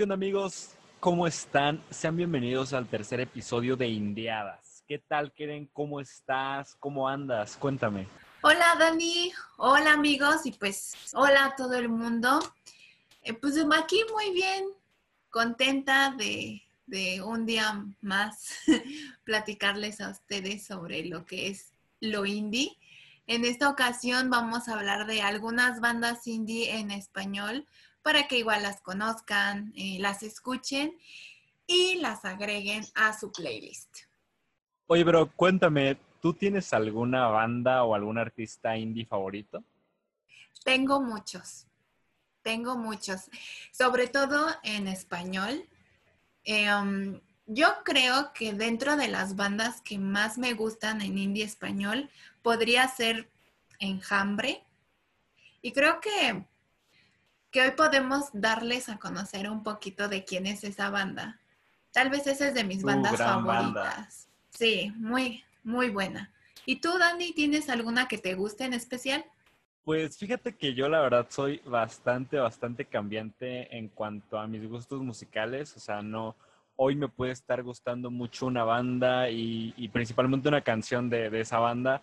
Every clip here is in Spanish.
¿qué onda amigos? ¿Cómo están? Sean bienvenidos al tercer episodio de Indiadas. ¿Qué tal, Keren? ¿Cómo estás? ¿Cómo andas? Cuéntame. Hola, Dani. Hola, amigos. Y pues, hola a todo el mundo. Eh, pues aquí muy bien, contenta de, de un día más platicarles a ustedes sobre lo que es lo indie. En esta ocasión vamos a hablar de algunas bandas indie en español para que igual las conozcan, eh, las escuchen y las agreguen a su playlist. Oye, pero cuéntame, ¿tú tienes alguna banda o algún artista indie favorito? Tengo muchos, tengo muchos, sobre todo en español. Em, yo creo que dentro de las bandas que más me gustan en indie español podría ser Enjambre. Y creo que que hoy podemos darles a conocer un poquito de quién es esa banda. Tal vez esa es de mis bandas favoritas. Sí, muy, muy buena. ¿Y tú, Dani, tienes alguna que te guste en especial? Pues fíjate que yo la verdad soy bastante, bastante cambiante en cuanto a mis gustos musicales. O sea, no, hoy me puede estar gustando mucho una banda y, principalmente una canción de, de, esa banda,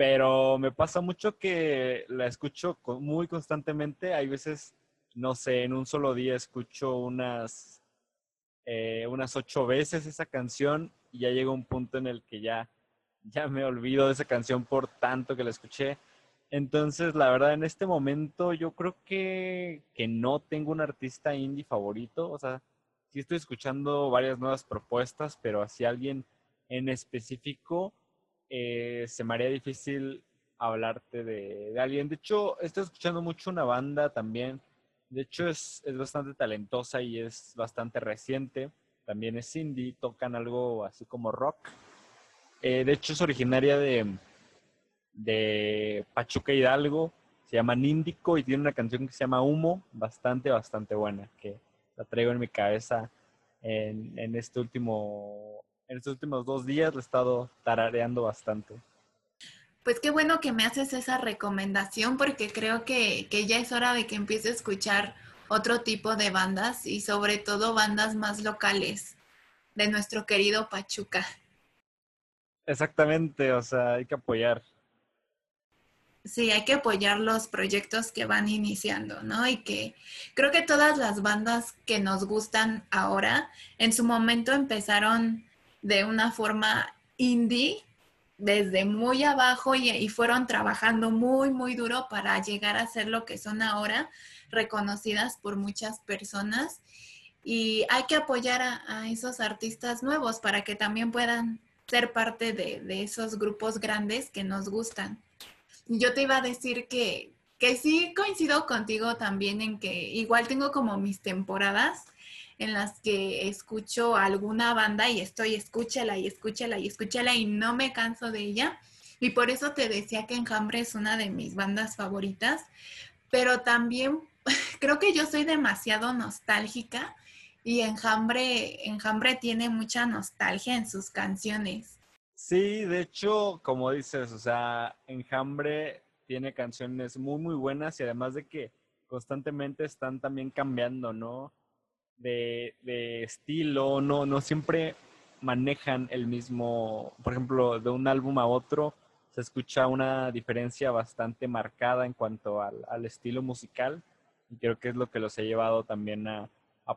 pero me pasa mucho que la escucho muy constantemente. Hay veces, no sé, en un solo día escucho unas, eh, unas ocho veces esa canción y ya llega un punto en el que ya, ya me olvido de esa canción por tanto que la escuché. Entonces, la verdad, en este momento yo creo que, que no tengo un artista indie favorito. O sea, sí estoy escuchando varias nuevas propuestas, pero así alguien en específico eh, se me haría difícil hablarte de, alguien. De hecho, estoy escuchando mucho una banda también. De hecho, es, es bastante talentosa y es bastante reciente. También es indie, tocan algo así como rock. Eh, de hecho, es originaria de, de Pachuca Hidalgo. Se llama Níndico y tiene una canción que se llama Humo, bastante, bastante buena, que la traigo en mi cabeza en, en este último en estos últimos dos días lo he estado tarareando bastante. Pues qué bueno que me haces esa recomendación porque creo que, que, ya es hora de que empiece a escuchar otro tipo de bandas y sobre todo bandas más locales de nuestro querido Pachuca. Exactamente, o sea, hay que apoyar. Sí, hay que apoyar los proyectos que van iniciando, ¿no? Y que creo que todas las bandas que nos gustan ahora, en su momento empezaron de una forma indie desde muy abajo y, fueron trabajando muy, muy duro para llegar a ser lo que son ahora, reconocidas por muchas personas. Y hay que apoyar a, esos artistas nuevos para que también puedan ser parte de, de, esos grupos grandes que nos gustan. Yo te iba a decir que, que sí coincido contigo también en que igual tengo como mis temporadas en las que escucho alguna banda y estoy escúchala y escúchala y escúchala y no me canso de ella. Y por eso te decía que Enjambre es una de mis bandas favoritas, pero también creo que yo soy demasiado nostálgica y Enjambre, Enjambre tiene mucha nostalgia en sus canciones. Sí, de hecho, como dices, o sea, Enjambre tiene canciones muy, muy buenas y además de que constantemente están también cambiando, ¿no? De, estilo, no, no siempre manejan el mismo, por ejemplo, de un álbum a otro se escucha una diferencia bastante marcada en cuanto al, estilo musical y creo que es lo que los ha llevado también a,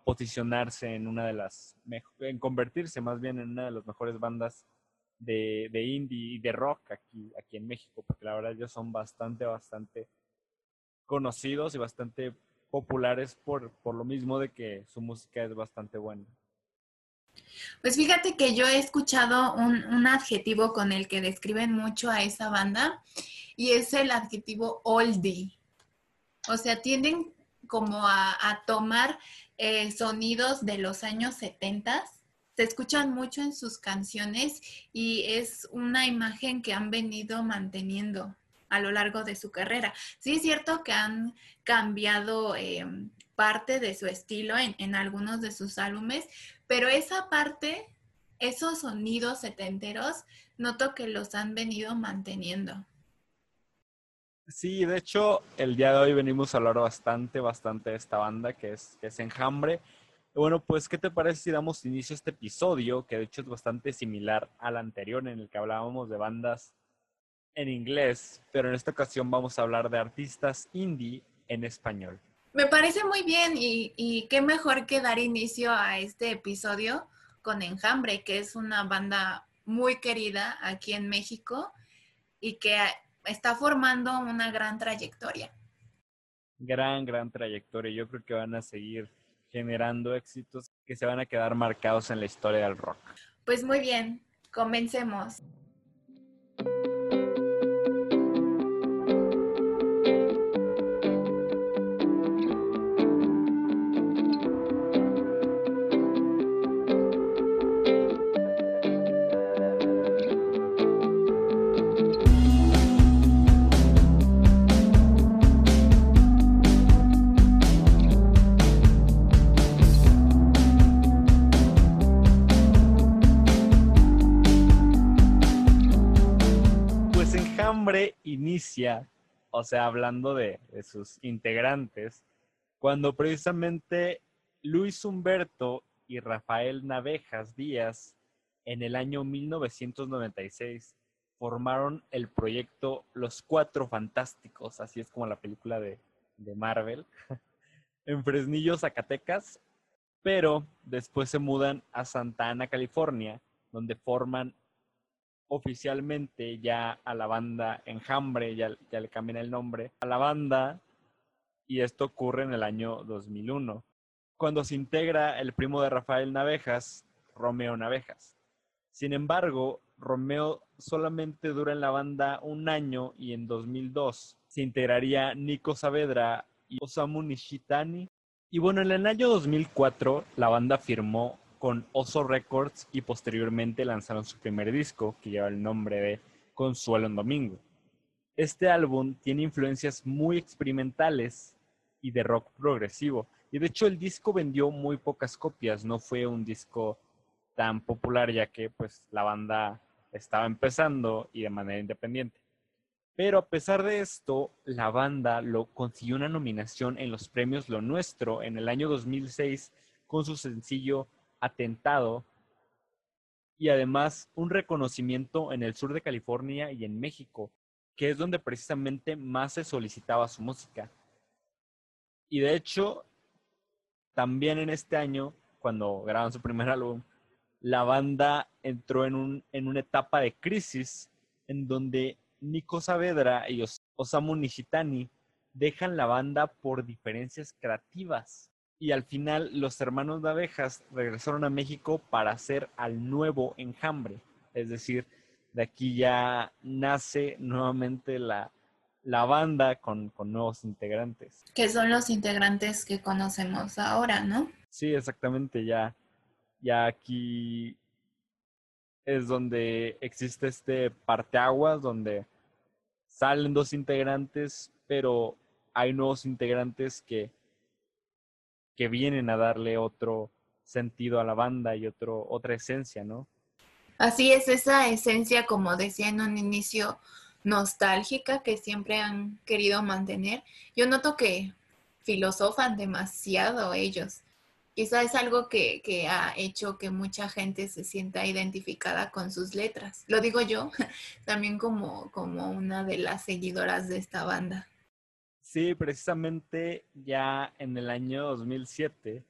posicionarse en una de las, en convertirse más bien en una de las mejores bandas de, de, indie y de rock aquí, aquí en México, porque la verdad ellos son bastante, bastante conocidos y bastante populares por, por lo mismo de que su música es bastante buena. Pues fíjate que yo he escuchado un, un, adjetivo con el que describen mucho a esa banda y es el adjetivo oldie. O sea, tienden como a, a tomar eh, sonidos de los años 70, se escuchan mucho en sus canciones y es una imagen que han venido manteniendo a lo largo de su carrera. Sí es cierto que han cambiado em, parte de su estilo en, en, algunos de sus álbumes, pero esa parte, esos sonidos setenteros, noto que los han venido manteniendo. Sí, de hecho, el día de hoy venimos a hablar bastante, bastante de esta banda que es, que es Enjambre. Bueno, pues, ¿qué te parece si damos inicio a este episodio, que de hecho es bastante similar al anterior en el que hablábamos de bandas en inglés, pero en esta ocasión vamos a hablar de artistas indie en español. Me parece muy bien y, y qué mejor que dar inicio a este episodio con Enjambre, que es una banda muy querida aquí en México y que está formando una gran trayectoria. Gran, gran trayectoria. Yo creo que van a seguir generando éxitos que se van a quedar marcados en la historia del rock. Pues muy bien, comencemos. O sea, hablando de, sus integrantes, cuando precisamente Luis Humberto y Rafael Navejas Díaz, en el año 1996, formaron el proyecto Los Cuatro Fantásticos, así es como la película de, de Marvel, en Fresnillo, Zacatecas, pero después se mudan a Santa Ana, California, donde forman oficialmente ya a la banda Enjambre, ya, ya le cambian el nombre, a la banda, y esto ocurre en el año 2001, cuando se integra el primo de Rafael Navejas, Romeo Navejas. Sin embargo, Romeo solamente dura en la banda un año y en 2002 se integraría Nico Saavedra y Osamu Nishitani. Y bueno, en el año 2004 la banda firmó con Oso Records y posteriormente lanzaron su primer disco que lleva el nombre de Consuelo en Domingo. Este álbum tiene influencias muy experimentales y de rock progresivo. Y de hecho el disco vendió muy pocas copias, no fue un disco tan popular ya que pues la banda estaba empezando y de manera independiente. Pero a pesar de esto, la banda lo consiguió una nominación en los premios Lo Nuestro en el año 2006 con su sencillo atentado y además un reconocimiento en el sur de California y en México, que es donde precisamente más se solicitaba su música. Y de hecho, también en este año, cuando graban su primer álbum, la banda entró en, un, en una etapa de crisis en donde Nico Saavedra y Osamu Nishitani dejan la banda por diferencias creativas y al final los hermanos de abejas regresaron a México para hacer al nuevo enjambre. Es decir, de aquí ya nace nuevamente la, banda con, nuevos integrantes. Que son los integrantes que conocemos ahora, ¿no? Sí, exactamente, ya, ya aquí es donde existe este parteaguas, donde salen dos integrantes, pero hay nuevos integrantes que que vienen a darle otro sentido a la banda y otro, otra esencia, ¿no? Así es, esa esencia, como decía en un inicio, nostálgica que siempre han querido mantener. Yo noto que filosofan demasiado ellos. Quizá es algo que, que, ha hecho que mucha gente se sienta identificada con sus letras. Lo digo yo también como, como una de las seguidoras de esta banda. Sí, precisamente ya en el año 2007,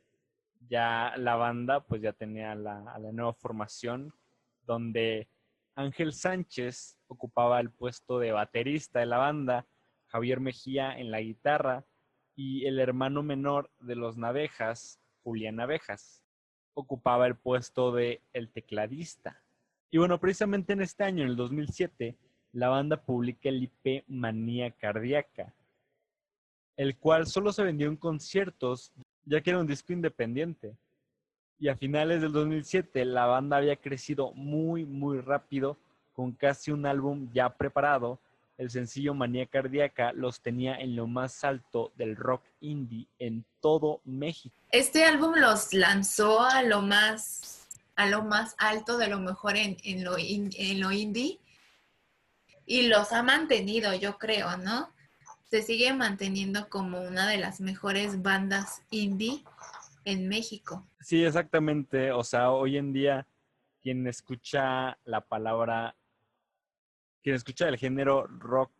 ya la banda pues ya tenía la, la nueva formación donde Ángel Sánchez ocupaba el puesto de baterista de la banda, Javier Mejía en la guitarra y el hermano menor de los Navejas, Julián Navejas, ocupaba el puesto de el tecladista. Y bueno, precisamente en este año, en el 2007, la banda publica el IP Manía Cardíaca, el cual solo se vendió en conciertos, ya que era un disco independiente. Y a finales del 2007 la banda había crecido muy, muy rápido, con casi un álbum ya preparado. El sencillo Manía Cardíaca los tenía en lo más alto del rock indie en todo México. Este álbum los lanzó a lo más, a lo más alto de lo mejor en, en, lo, en lo indie y los ha mantenido, yo creo, ¿no? Se sigue manteniendo como una de las mejores bandas indie en México. Sí, exactamente. O sea, hoy en día quien escucha la palabra, quien escucha el género rock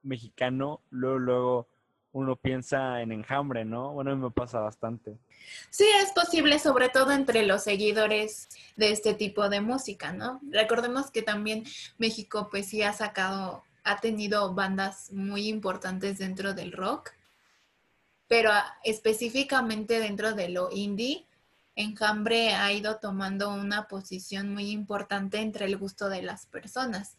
mexicano, luego, luego uno piensa en enjambre, ¿no? Bueno, me pasa bastante. Sí, es posible, sobre todo entre los seguidores de este tipo de música, ¿no? Recordemos que también México, pues sí ha sacado, ha tenido bandas muy importantes dentro del rock, pero específicamente dentro de lo indie, Enjambre ha ido tomando una posición muy importante entre el gusto de las personas.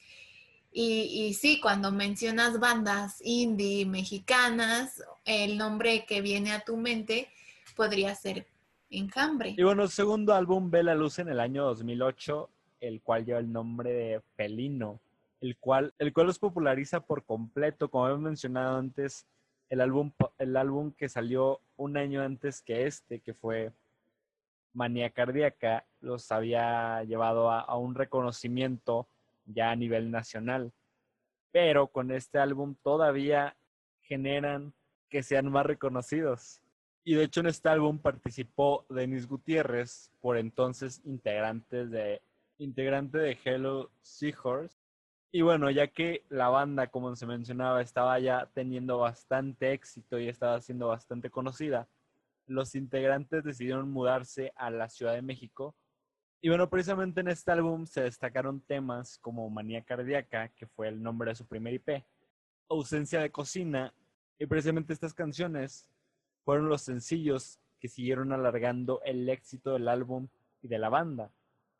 Y, sí, cuando mencionas bandas indie mexicanas, el nombre que viene a tu mente podría ser Enjambre. Y bueno, segundo álbum ve la luz en el año 2008, el cual lleva el nombre de Felino, el cual, el cual los populariza por completo, como hemos mencionado antes, el álbum, el álbum que salió un año antes que este, que fue Manía Cardíaca, los había llevado a un reconocimiento ya a nivel nacional. Pero con este álbum todavía generan que sean más reconocidos. Y de hecho en este álbum participó Denis Gutiérrez, por entonces integrante de, integrante de Hello Seahorse. Y bueno, ya que la banda, como se mencionaba, estaba ya teniendo bastante éxito y estaba siendo bastante conocida, los integrantes decidieron mudarse a la Ciudad de México. Y bueno, precisamente en este álbum se destacaron temas como Manía Cardíaca, que fue el nombre de su primer IP, Ausencia de Cocina, y precisamente estas canciones fueron los sencillos que siguieron alargando el éxito del álbum y de la banda,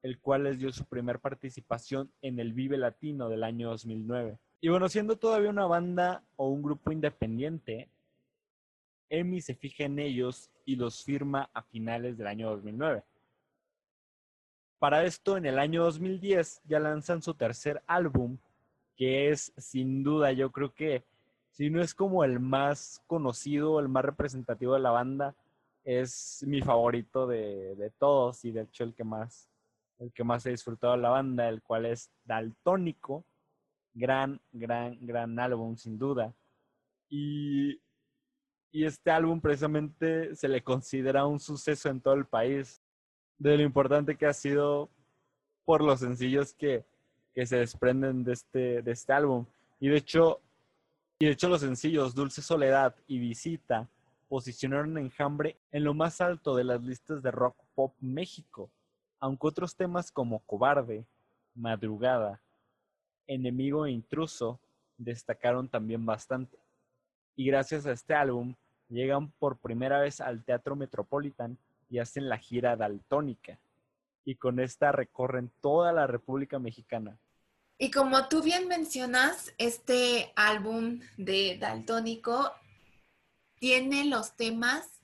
el cual les dio su primer participación en el Vive Latino del año 2009. Y bueno, siendo todavía una banda o un grupo independiente, EMI se fija en ellos y los firma a finales del año 2009. Para esto, en el año 2010 ya lanzan su tercer álbum, que es sin duda, yo creo que si no es como el más conocido, el más representativo de la banda, es mi favorito de, todos y de hecho el que más el que más he disfrutado de la banda, el cual es Daltónico, gran, gran, gran álbum sin duda. Y, y este álbum precisamente se le considera un suceso en todo el país de lo importante que ha sido por los sencillos que, que se desprenden de este, de este álbum. Y de hecho, y de hecho los sencillos Dulce Soledad y Visita posicionaron Enjambre en lo más alto de las listas de rock pop México, aunque otros temas como Cobarde, Madrugada, Enemigo e Intruso destacaron también bastante. Y gracias a este álbum llegan por primera vez al Teatro Metropolitan y hacen la gira daltónica. Y con esta recorren toda la República Mexicana. Y como tú bien mencionas, este álbum de Daltónico tiene los temas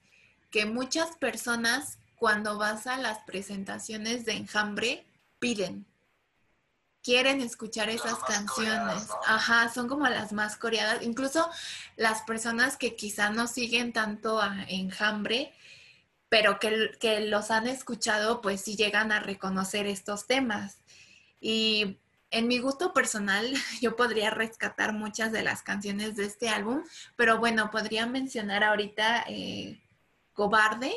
que muchas personas cuando vas a las presentaciones de Enjambre piden. Quieren escuchar esas canciones. Ajá, son como las más coreadas. Incluso las personas que quizá no siguen tanto a Enjambre pero que, los han escuchado, pues sí llegan a reconocer estos temas. Y en mi gusto personal, yo podría rescatar muchas de las canciones de este álbum, pero bueno, podría mencionar ahorita eh, Cobarde.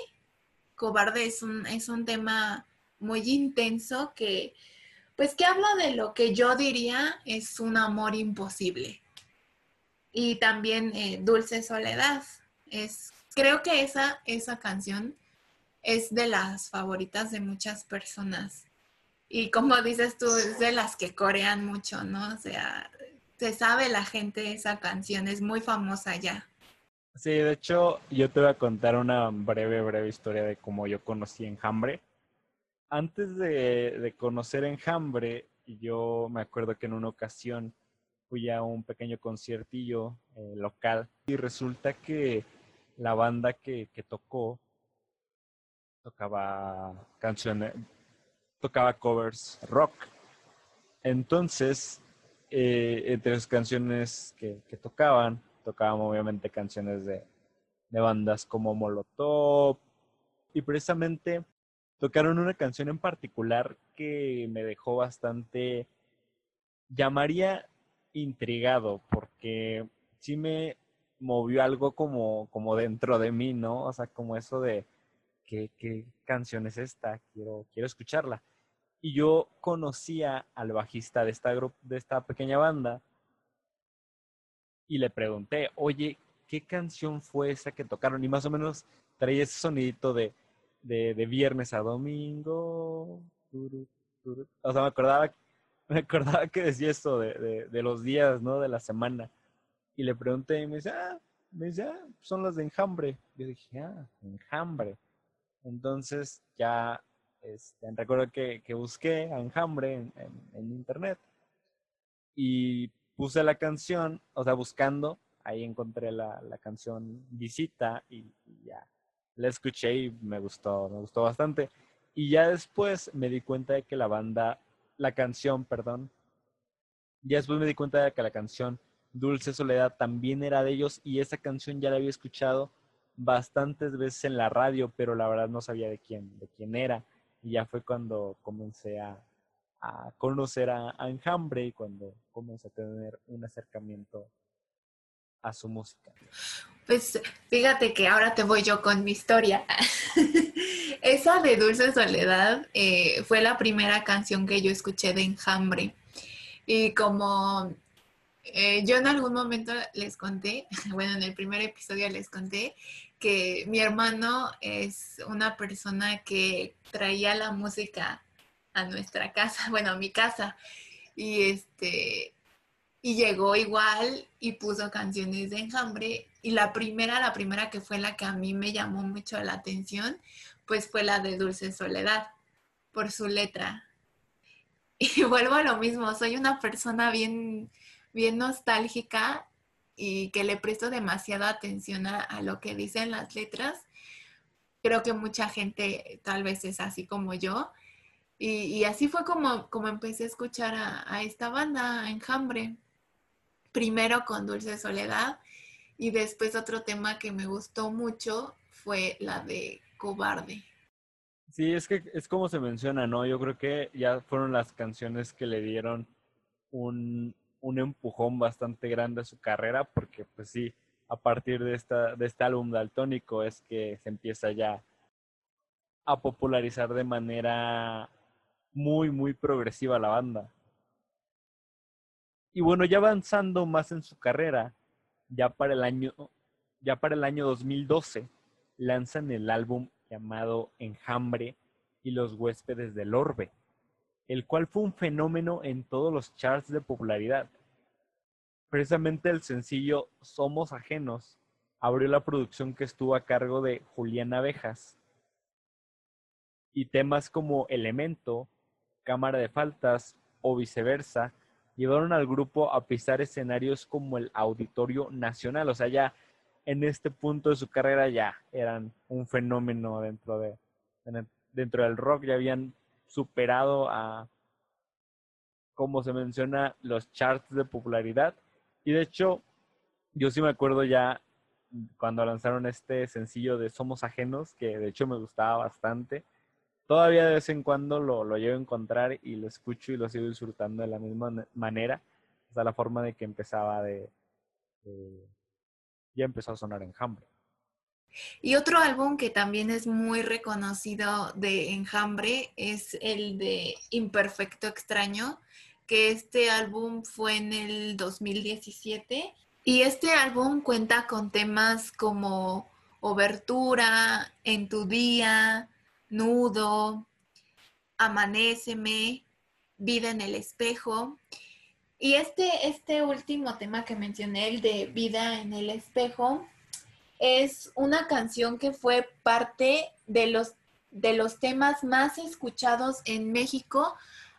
Cobarde es un, es un tema muy intenso que, pues que habla de lo que yo diría es un amor imposible. Y también eh, Dulce Soledad. Es, creo que esa, esa canción es de las favoritas de muchas personas. Y como dices tú, es de las que corean mucho, ¿no? O sea, se sabe la gente esa canción, es muy famosa ya. Sí, de hecho, yo te voy a contar una breve, breve historia de cómo yo conocí Enjambre. Antes de, conocer Enjambre, yo me acuerdo que en una ocasión fui a un pequeño conciertillo eh, local y resulta que la banda que, que tocó tocaba canciones, tocaba covers rock. Entonces, eh, entre las canciones que, tocaban, tocaban obviamente canciones de, de bandas como Molotov. Y precisamente tocaron una canción en particular que me dejó bastante, llamaría intrigado, porque sí me, movió algo como, como dentro de mí, ¿no? O sea, como eso de, ¿qué, qué canción es esta? Quiero, quiero escucharla. Y yo conocía al bajista de esta, de esta pequeña banda y le pregunté, oye, ¿qué canción fue esa que tocaron? Y más o menos traía ese sonidito de, de, viernes a domingo. O sea, me acordaba, me acordaba que decía esto de, de, los días, ¿no? De la semana. Y le pregunté y me dice, ah, me dice, ah, son las de enjambre. Yo dije, ah, enjambre. Entonces ya este, recuerdo que, que, busqué enjambre en, en internet y puse la canción, o sea, buscando ahí encontré la, canción Visita y, ya la escuché y me gustó, me gustó bastante. Y ya después me di cuenta de que la banda, la canción, perdón, ya después me di cuenta de que la canción Dulce Soledad también era de ellos y esa canción ya la había escuchado bastantes veces en la radio, pero la verdad no sabía de quién, de quién era. Y ya fue cuando comencé a, conocer a, a Enjambre y cuando comencé a tener un acercamiento a su música? Pues fíjate que ahora te voy yo con mi historia. Esa de Dulce Soledad eh, fue la primera canción que yo escuché de Enjambre. Y como eh, yo en algún momento les conté, bueno, en el primer episodio les conté que mi hermano es una persona que traía la música a nuestra casa, bueno, a mi casa. Y este, y llegó igual y puso canciones de enjambre. Y la primera, la primera que fue la que a mí me llamó mucho la atención, pues fue la de Dulce Soledad, por su letra. Y vuelvo a lo mismo, soy una persona bien, bien nostálgica y que le presto demasiada atención a, lo que dicen las letras. Creo que mucha gente tal vez es así como yo. Y, así fue como, como empecé a escuchar a, esta banda, Enjambre primero con Dulce Soledad y después otro tema que me gustó mucho fue la de Cobarde. Sí, es que es como se menciona, ¿no? Yo creo que ya fueron las canciones que le dieron un, un empujón bastante grande a su carrera, porque pues sí, a partir de, esta, de este álbum daltónico es que se empieza ya a popularizar de manera muy, muy progresiva la banda. Y bueno, ya avanzando más en su carrera, ya para el año, ya para el año 2012, lanzan el álbum llamado Enjambre y los huéspedes del orbe, el cual fue un fenómeno en todos los charts de popularidad. Precisamente el sencillo Somos Ajenos abrió la producción que estuvo a cargo de Julián Abejas. Y temas como Elemento, Cámara de Faltas o viceversa llevaron al grupo a pisar escenarios como el Auditorio Nacional. O sea, ya en este punto de su carrera ya eran un fenómeno dentro de dentro del rock, ya habían superado a como se menciona los charts de popularidad. Y de hecho yo sí me acuerdo ya cuando lanzaron este sencillo de Somos Ajenos, que de hecho me gustaba bastante todavía de vez en cuando lo, lo llego a encontrar y lo escucho y lo sigo disfrutando de la misma manera. Sea, la forma de que empezaba de, ya empezó a sonar Enjambre. Y otro álbum que también es muy reconocido de Enjambre es el de Imperfecto Extraño, que este álbum fue en el 2017. Y este álbum cuenta con temas como Obertura, En tu día, nudo, amaneceme, vida en el espejo. Y este, este último tema que mencioné, el de vida en el espejo, es una canción que fue parte de los, de los temas más escuchados en México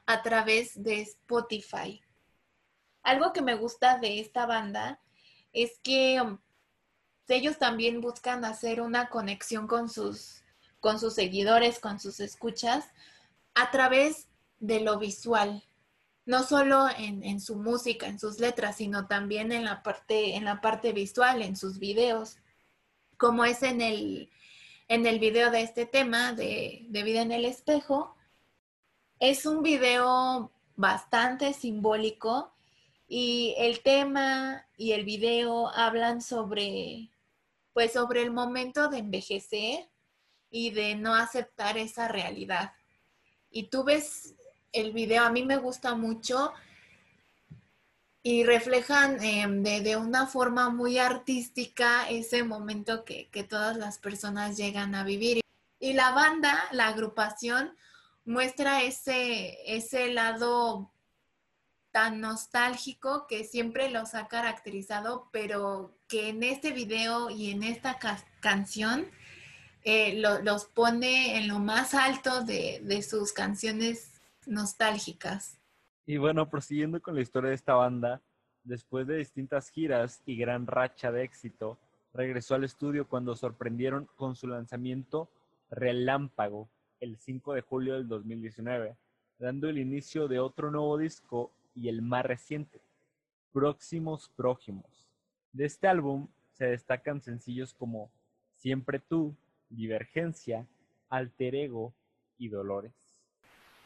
a través de Spotify. Algo que me gusta de esta banda es que um, ellos también buscan hacer una conexión con sus con sus seguidores, con sus escuchas, a través de lo visual, no solo en, su música, en sus letras, sino también en la parte, en la parte visual, en sus videos, como es en el, en el video de este tema de, de Vida en el Espejo. Es un video bastante simbólico Y el tema y el video hablan sobre, pues sobre el momento de envejecer y de no aceptar esa realidad. Y tú ves el video, a mí me gusta mucho y reflejan em, de, una forma muy artística ese momento que, todas las personas llegan a vivir. Y la banda, la agrupación, muestra ese, ese lado tan nostálgico que siempre los ha caracterizado, pero que en este video y en esta canción eh, los pone en lo más alto de, de sus canciones nostálgicas. Y bueno, prosiguiendo con la historia de esta banda, después de distintas giras y gran racha de éxito, regresó al estudio cuando sorprendieron con su lanzamiento Relámpago el 5 de julio del 2019, dando el inicio de otro nuevo disco y el más reciente, Próximos Prójimos. De este álbum se destacan sencillos como Siempre tú, Divergencia, Alter Ego y Dolores.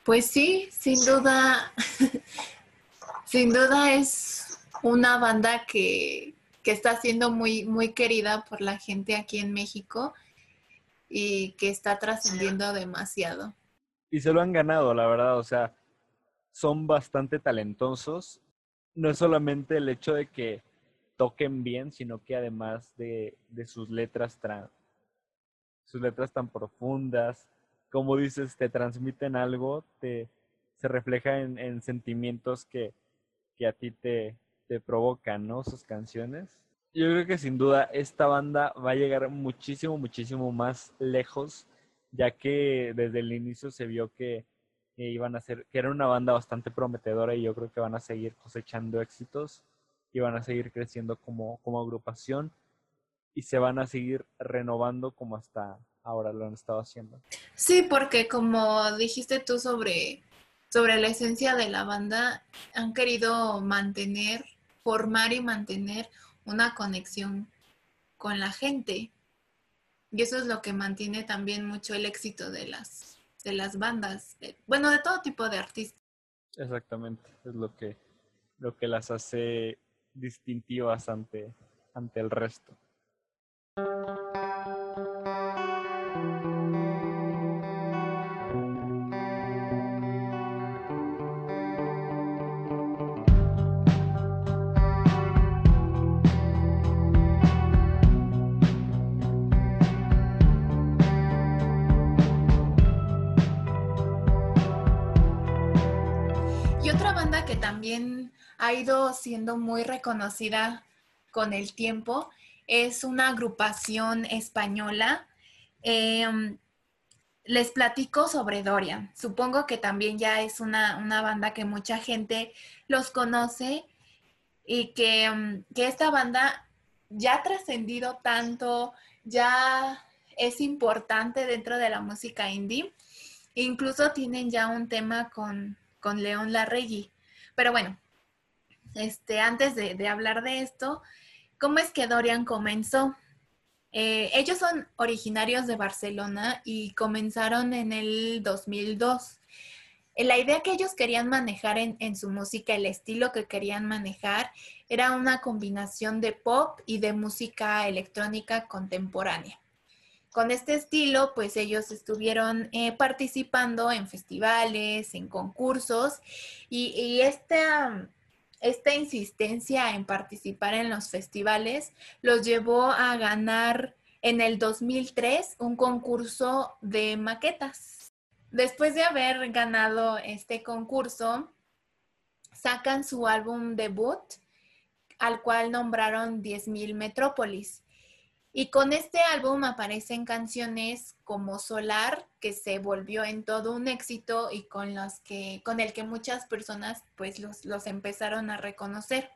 Pues sí, sin duda, sin duda es una banda que, está siendo muy, muy querida por la gente aquí en México y que está trascendiendo demasiado. Y se lo han ganado, la verdad, o sea, son bastante talentosos. No es solamente el hecho de que toquen bien, sino que además de, de sus letras sus letras tan profundas, como dices, te transmiten algo, te, se refleja en, sentimientos que, a ti te, te provocan, ¿no? Sus canciones. Yo creo que sin duda esta banda va a llegar muchísimo, muchísimo más lejos, ya que desde el inicio se vio que, iban a ser, que era una banda bastante prometedora y yo creo que van a seguir cosechando éxitos y van a seguir creciendo como, como agrupación y se van a seguir renovando como hasta ahora lo han estado haciendo. Sí, porque como dijiste tú sobre, sobre la esencia de la banda, han querido mantener, formar y mantener una conexión con la gente. Y eso es lo que mantiene también mucho el éxito de las, de las bandas, bueno, de todo tipo de artistas. Exactamente, es lo que, lo que las hace distintivas ante, ante el resto. Y otra banda que también ha ido siendo muy reconocida con el tiempo es una agrupación española. Em, les platico sobre Dorian. Supongo que también ya es una, banda que mucha gente los conoce y que, em, que esta banda ya ha trascendido tanto, ya es importante dentro de la música indie. Incluso tienen ya un tema con, con León Larregui. Pero bueno, este, antes de hablar de esto, ¿Cómo es que Dorian comenzó? Eh, ellos son originarios de Barcelona y comenzaron en el 2002. Eh, la idea que ellos querían manejar en, su música, el estilo que querían manejar, era una combinación de pop y de música electrónica contemporánea. Con este estilo, pues ellos estuvieron eh, participando en festivales, en concursos, y, y esta, esta insistencia en participar en los festivales los llevó a ganar en el 2003 un concurso de maquetas. Después de haber ganado este concurso, sacan su álbum debut, al cual nombraron 10.000 Metrópolis. Y con este álbum aparecen canciones como Solar, que se volvió en todo un éxito y con los que, con el que muchas personas pues los, los empezaron a reconocer.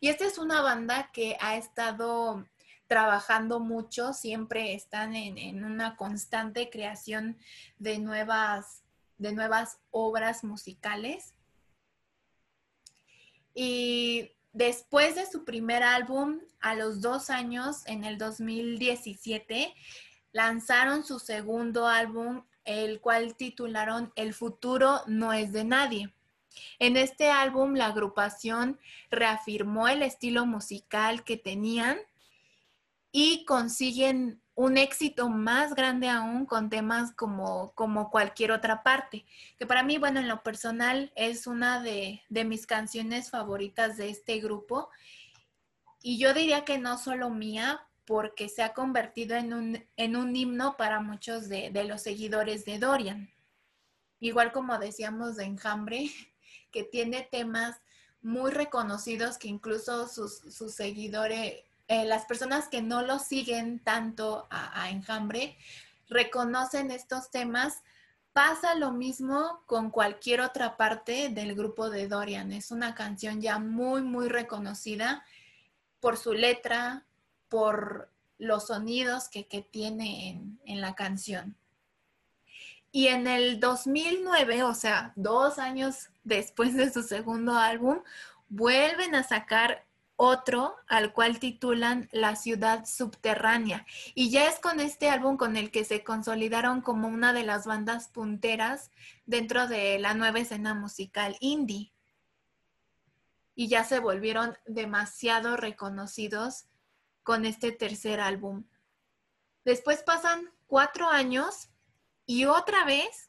Y esta es una banda que ha estado trabajando mucho, siempre están en, en una constante creación de nuevas, de nuevas obras musicales. Y Después de su primer álbum, a los dos años, en el 2017, lanzaron su segundo álbum, el cual titularon El futuro no es de nadie. En este álbum la agrupación reafirmó el estilo musical que tenían y consiguen un éxito más grande aún con temas como, como cualquier otra parte, que para mí, bueno, en lo personal es una de, mis canciones favoritas de este grupo. Y yo diría que no solo mía, porque se ha convertido en un, en un himno para muchos de, los seguidores de Dorian. Igual como decíamos de Enjambre, que tiene temas muy reconocidos que incluso sus, sus seguidores eh, las personas que no lo siguen tanto a, Enjambre reconocen estos temas. Pasa lo mismo con cualquier otra parte del grupo de Dorian. Es una canción ya muy, muy reconocida por su letra, por los sonidos que, tiene en, en, la canción. Y en el 2009, o sea, dos años después de su segundo álbum, vuelven a sacar otro al cual titulan La ciudad subterránea. Y ya es con este álbum con el que se consolidaron como una de las bandas punteras dentro de la nueva escena musical indie. Y ya se volvieron demasiado reconocidos con este tercer álbum. Después pasan cuatro años y otra vez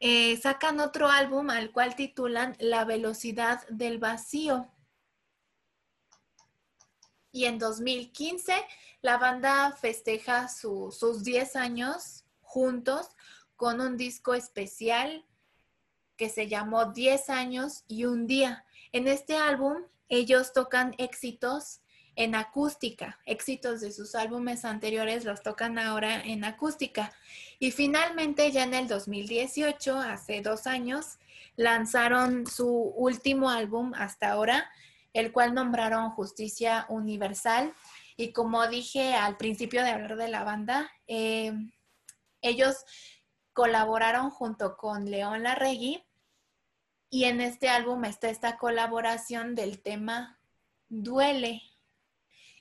eh, sacan otro álbum al cual titulan La velocidad del vacío y en 2015 la banda festeja sus 10 años juntos con un disco especial que se llamó 10 años y un día. En este álbum ellos tocan éxitos en acústica, éxitos de sus álbumes anteriores los tocan ahora en acústica. Y finalmente ya en el 2018, hace dos años, lanzaron su último álbum hasta ahora, el cual nombraron Justicia Universal. Y como dije al principio de hablar de la banda, eh, ellos colaboraron junto con León Larregui y en este álbum está esta colaboración del tema Duele.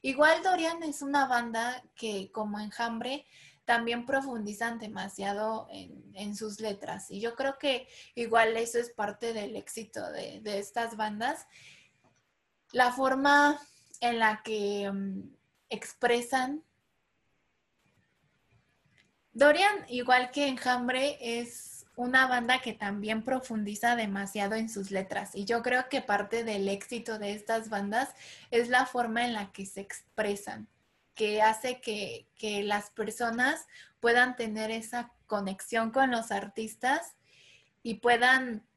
Igual Dorian es una banda que como Enjambre también profundizan demasiado en, sus letras y yo creo que igual eso es parte del éxito de, de estas bandas la forma en la que mm, expresan. Dorian, igual que Enjambre, es una banda que también profundiza demasiado en sus letras y yo creo que parte del éxito de estas bandas es la forma en la que se expresan, que hace que, que las personas puedan tener esa conexión con los artistas y puedan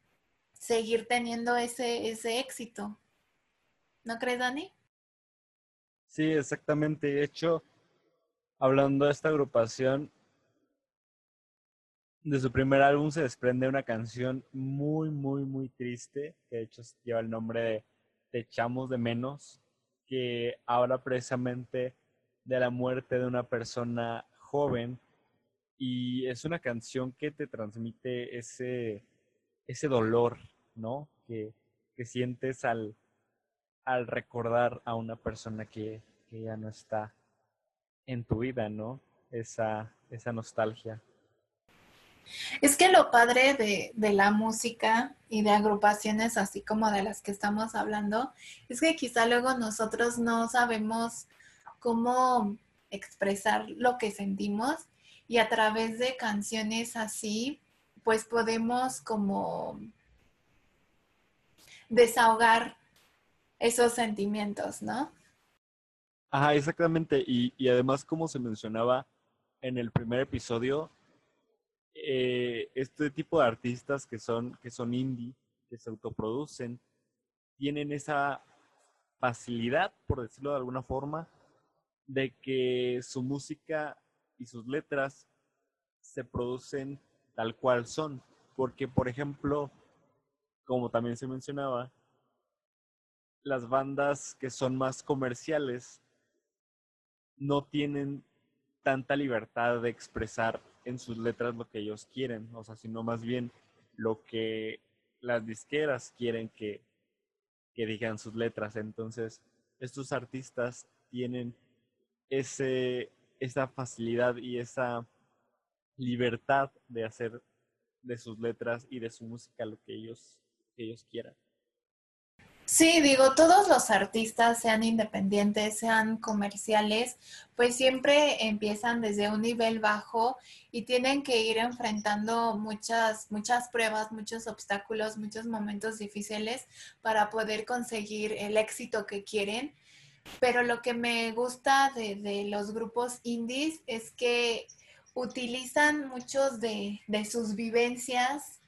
seguir teniendo ese, ese éxito. ¿No crees, Dani? Sí, exactamente. De hecho, hablando de esta agrupación, de su primer álbum se desprende una canción muy, muy, muy triste, que de hecho lleva el nombre de Te echamos de menos, que habla precisamente de la muerte de una persona joven y es una canción que te transmite ese, ese dolor, ¿no? Que, que sientes al, al recordar a una persona que, ya no está en tu vida, ¿no? Esa, esa nostalgia. Es que lo padre de, de, la música y de agrupaciones así como de las que estamos hablando es que quizá luego nosotros no sabemos cómo expresar lo que sentimos y a través de canciones así pues podemos como desahogar esos sentimientos, ¿no? Ajá, exactamente. Y, además, como se mencionaba en el primer episodio, eh, este tipo de artistas que son, que son indie, que se autoproducen, tienen esa facilidad, por decirlo de alguna forma, de que su música y sus letras se producen tal cual son. Porque, por ejemplo, como también se mencionaba, las bandas que son más comerciales no tienen tanta libertad de expresar en sus letras lo que ellos quieren, o sea, sino más bien lo que las disqueras quieren que, que digan sus letras. Entonces, estos artistas tienen ese, esa facilidad y esa libertad de hacer de sus letras y de su música lo que ellos que ellos quieran. Sí, digo, todos los artistas, sean independientes, sean comerciales, pues siempre empiezan desde un nivel bajo y tienen que ir enfrentando muchas, muchas pruebas, muchos obstáculos, muchos momentos difíciles para poder conseguir el éxito que quieren. Pero lo que me gusta de, los grupos indies es que utilizan muchos de, de sus vivencias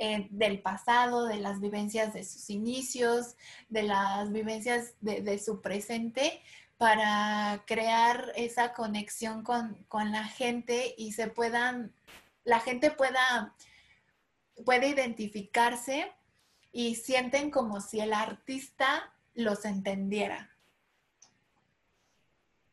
eh, del pasado, de las vivencias de sus inicios, de las vivencias de, su presente, para crear esa conexión con, la gente y se puedan, la gente pueda, puede identificarse y sienten como si el artista los entendiera.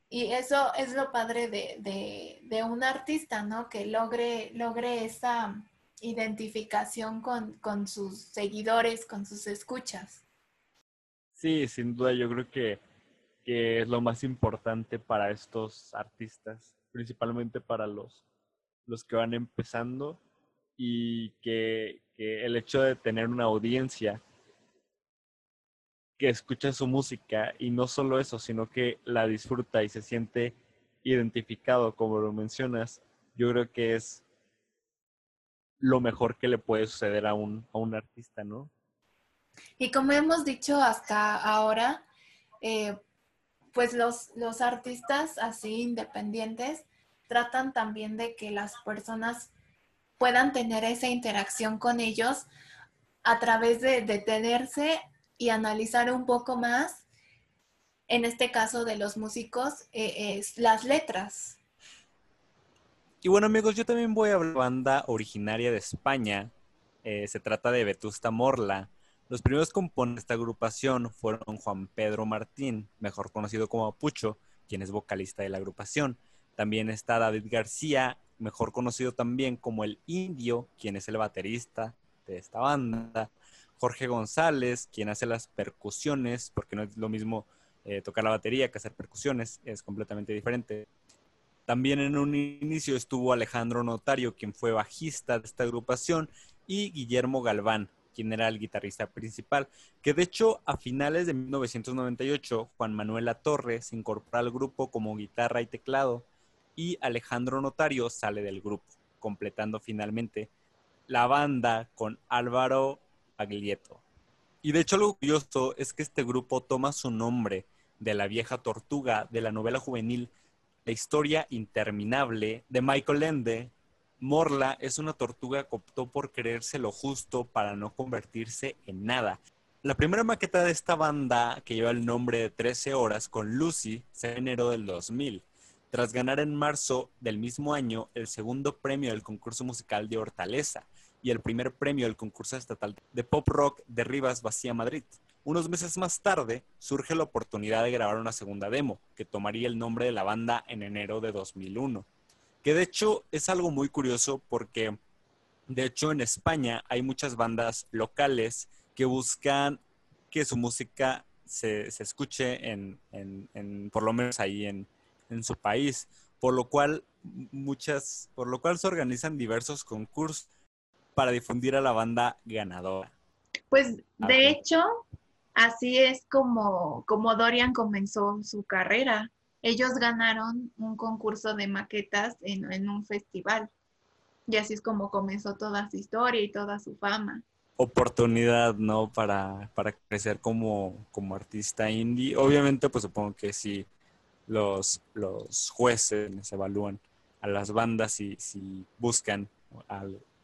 Y eso es lo padre de, de un artista, ¿no? Que logre, logre esa, identificación con, sus seguidores, con sus escuchas. Sí, sin duda yo creo que, es lo más importante para estos artistas, principalmente para los, los que van empezando y que, que el hecho de tener una audiencia que escucha su música y no solo eso, sino que la disfruta y se siente identificado, como lo mencionas, yo creo que es lo mejor que le puede suceder a un, a un artista, ¿no? Y como hemos dicho hasta ahora, eh, pues los, los artistas así independientes tratan también de que las personas puedan tener esa interacción con ellos a través de detenerse y analizar un poco más, en este caso de los músicos, eh, las letras. Y bueno amigos, yo también voy a hablar de banda originaria de España. Eh, se trata de Vetusta Morla. Los primeros componentes de esta agrupación fueron Juan Pedro Martín, mejor conocido como Pucho, quien es vocalista de la agrupación. También está David García, mejor conocido también como el Indio, quien es el baterista de esta banda. Jorge González, quien hace las percusiones, porque no es lo mismo eh, tocar la batería que hacer percusiones, es completamente diferente. También en un inicio estuvo Alejandro Notario, quien fue bajista de esta agrupación, y Guillermo Galván, quien era el guitarrista principal, que de hecho a finales de 1998 Juan Manuel Torre se incorpora al grupo como guitarra y teclado y Alejandro Notario sale del grupo, completando finalmente la banda con Álvaro Aglieto. Y de hecho lo curioso es que este grupo toma su nombre de la vieja tortuga de la novela juvenil la historia interminable de Michael Ende, Morla es una tortuga que optó por creerse lo justo para no convertirse en nada. La primera maqueta de esta banda, que lleva el nombre de 13 horas con Lucy, se generó del 2000, tras ganar en marzo del mismo año el segundo premio del concurso musical de Hortaleza y el primer premio del concurso estatal de pop rock de Rivas Vacía Madrid. Unos meses más tarde surge la oportunidad de grabar una segunda demo, que tomaría el nombre de la banda en enero de 2001. Que de hecho es algo muy curioso porque, de hecho, en España hay muchas bandas locales que buscan que su música se, escuche en, por lo menos ahí en, en su país, por lo cual muchas, por lo cual se organizan diversos concursos para difundir a la banda ganadora. Pues de hecho, así es como, como Dorian comenzó su carrera. Ellos ganaron un concurso de maquetas en, un festival. Y así es como comenzó toda su historia y toda su fama. Oportunidad, ¿no? Para, para crecer como, como artista indie. Obviamente, pues supongo que sí, los, los jueces evalúan a las bandas y si buscan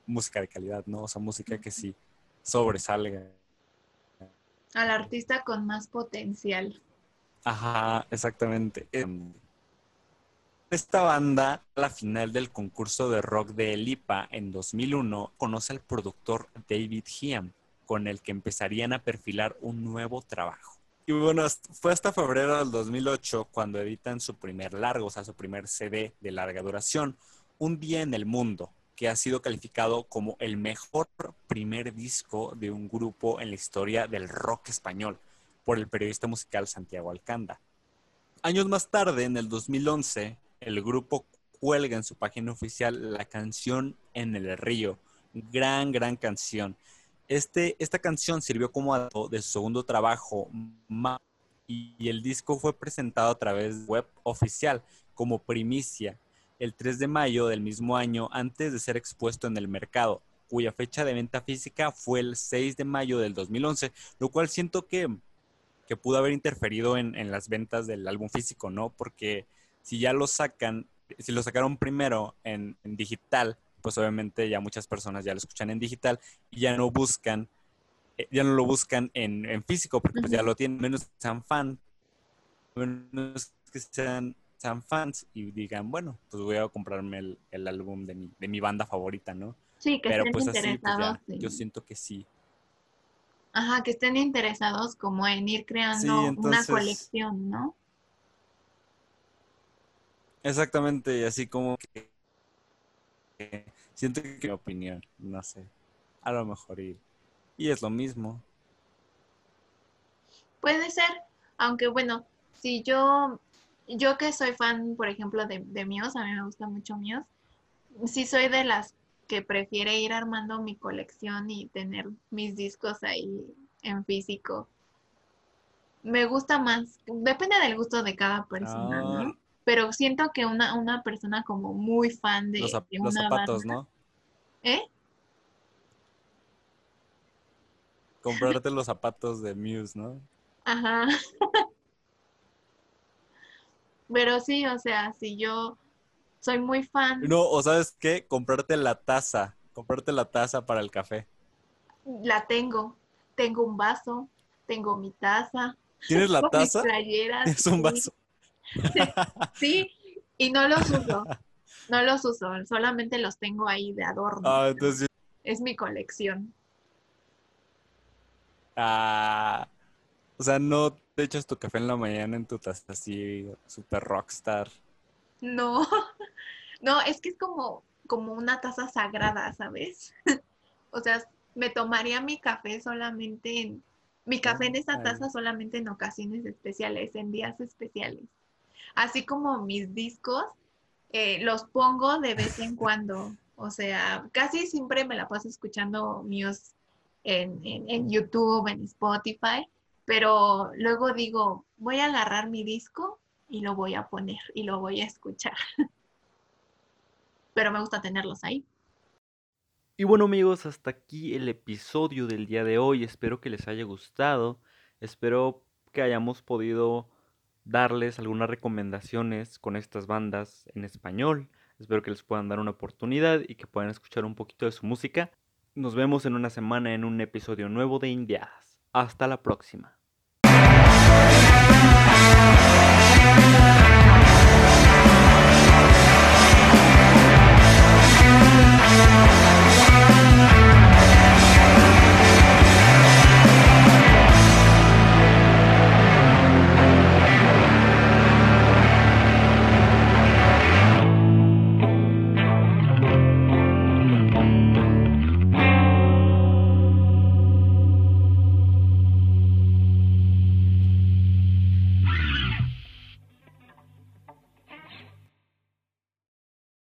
música de calidad, ¿no? O sea, música que sí sobresalga al artista con más potencial. Ajá, exactamente. Em, esta banda, a la final del concurso de rock de Elipa en 2001, conoce al productor David Hiam, con el que empezarían a perfilar un nuevo trabajo. Y bueno, fue hasta febrero del 2008 cuando editan su primer largo, o sea, su primer CD de larga duración, Un día en el mundo, que ha sido calificado como el mejor primer disco de un grupo en la historia del rock español por el periodista musical Santiago Alcanda. Años más tarde, en el 2011, el grupo cuelga en su página oficial la canción En el Río, gran, gran canción. Este, esta canción sirvió como dato de su segundo trabajo y el disco fue presentado a través de web oficial como primicia el 3 de mayo del mismo año antes de ser expuesto en el mercado, cuya fecha de venta física fue el 6 de mayo del 2011, lo cual siento que, que pudo haber interferido en, en, las ventas del álbum físico, ¿no? Porque si ya lo sacan, si lo sacaron primero en, en digital, pues obviamente ya muchas personas ya lo escuchan en digital y ya no buscan, eh, ya no lo buscan en, en físico, porque pues ya lo tienen, menos que sean fan, menos que sean, sean fans y digan, bueno, pues voy a comprarme el, el álbum de mi, de mi banda favorita, ¿no? Sí, que Pero estén pues así, pues, interesados. ya, yo siento que sí. Ajá, que estén interesados como en ir creando Sí, una colección, ¿no? Exactamente, y así como que, que siento que mi opinión, no sé, a lo mejor y, y es lo mismo. Puede ser, aunque bueno, si yo, yo que soy fan, por ejemplo, de, de Muse, a mí me gusta mucho Muse, sí soy de las que prefiere ir armando mi colección y tener mis discos ahí en físico. Me gusta más, depende del gusto de cada persona, Ah. ¿no? Pero siento que una, una persona como muy fan de, Los, zap- de los una zapatos, banda, ¿no? ¿eh? Comprarte los zapatos de Muse, ¿no? Ajá. Pero sí, o sea, si yo soy muy fan, No, o sabes qué, comprarte la taza, comprarte la taza para el café. la tengo. Tengo un vaso, tengo mi taza, ¿Tienes la taza? playeras, Es un sí, vaso. Sí, y no los uso. No los uso, solamente los tengo ahí de adorno. Ah, entonces, Es mi colección. ah, o sea, no te echas tu café en la mañana en tu taza así, super rockstar. No, no, es que es como, como una taza sagrada, ¿sabes? O sea, me tomaría mi café solamente en, mi café en esa taza solamente en ocasiones especiales, en días especiales. Así como mis discos, eh, los pongo de vez en cuando. O sea, casi siempre me la paso escuchando Muse en, en, en YouTube, en Spotify, pero luego digo, voy a agarrar mi disco y lo voy a poner y lo voy a escuchar. Pero me gusta tenerlos ahí. Y bueno amigos, hasta aquí el episodio del día de hoy. Espero que les haya gustado. Espero que hayamos podido darles algunas recomendaciones con estas bandas en español. Espero que les puedan dar una oportunidad y que puedan escuchar un poquito de su música. Nos vemos en una semana en un episodio nuevo de Indiadas. Hasta la próxima.